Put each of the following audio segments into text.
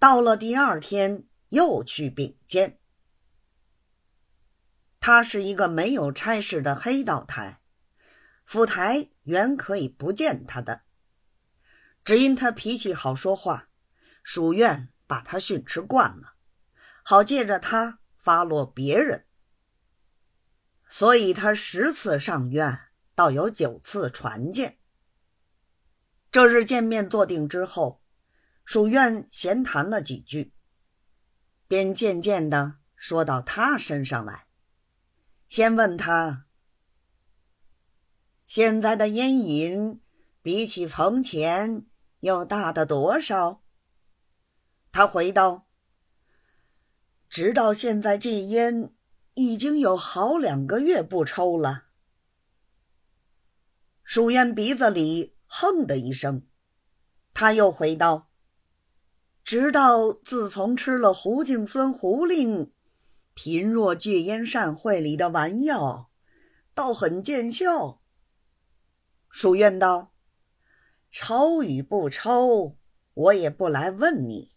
到了第二天，又去禀见。他是一个没有差事的黑道台，府台原可以不见他的，只因他脾气好说话，属院把他训斥惯了，好借着他发落别人，所以他十次上院，倒有九次传见。这日见面坐定之后。属院闲谈了几句，便渐渐的说到他身上来。先问他：现在的烟瘾比起从前又大的多少？他回道：直到现在戒烟已经有好两个月不抽了。属院鼻子里哼的一声，他又回道。直到自从吃了胡敬孙胡令贫弱戒烟善会里的丸药，倒很见效。书院道：“抽与不抽，我也不来问你。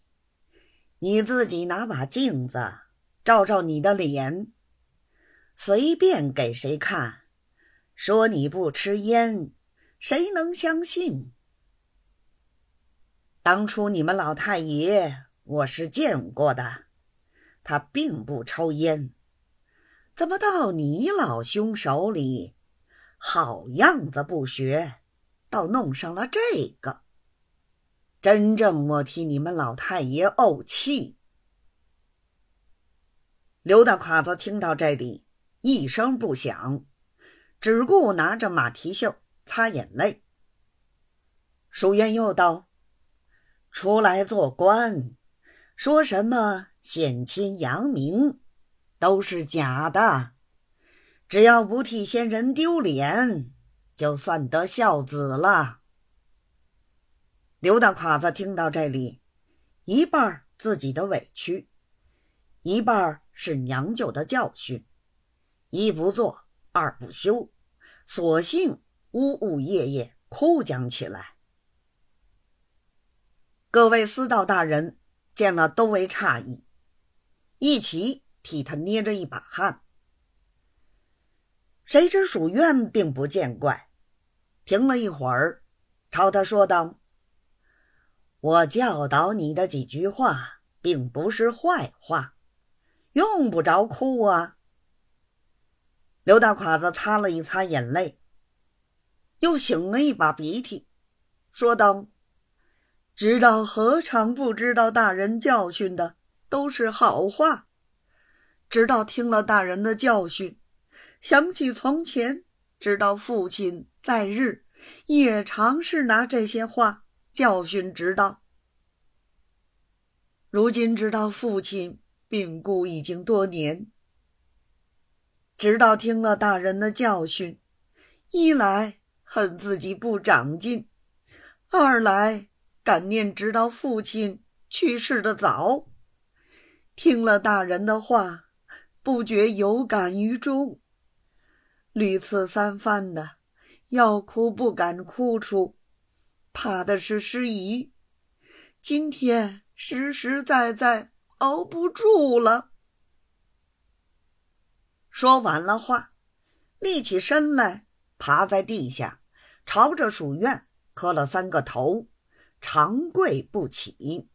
你自己拿把镜子照照你的脸，随便给谁看，说你不吃烟，谁能相信？”当初你们老太爷，我是见过的，他并不抽烟，怎么到你老兄手里，好样子不学，倒弄上了这个，真正莫替你们老太爷怄气。刘大侉子听到这里，一声不响，只顾拿着马蹄袖擦眼泪。淑烟又道。出来做官，说什么显亲扬名，都是假的。只要不替先人丢脸，就算得孝子了。刘大侉子听到这里，一半自己的委屈，一半是娘舅的教训，一不做二不休，索性呜呜咽咽哭讲起来。各位司道大人见了都为诧异，一起替他捏着一把汗。谁知属院并不见怪，停了一会儿，朝他说道：“我教导你的几句话，并不是坏话，用不着哭啊。”刘大侉子擦了一擦眼泪，又擤了一把鼻涕，说道。知道何尝不知道大人教训的都是好话？直到听了大人的教训，想起从前，直到父亲在日也常是拿这些话教训直道。如今直到父亲病故已经多年，直到听了大人的教训，一来恨自己不长进，二来。感念直到父亲去世的早，听了大人的话，不觉有感于衷。屡次三番的要哭不敢哭出，怕的是失仪。今天实实在在熬不住了。说完了话，立起身来，爬在地下，朝着属院磕了三个头。长跪不起。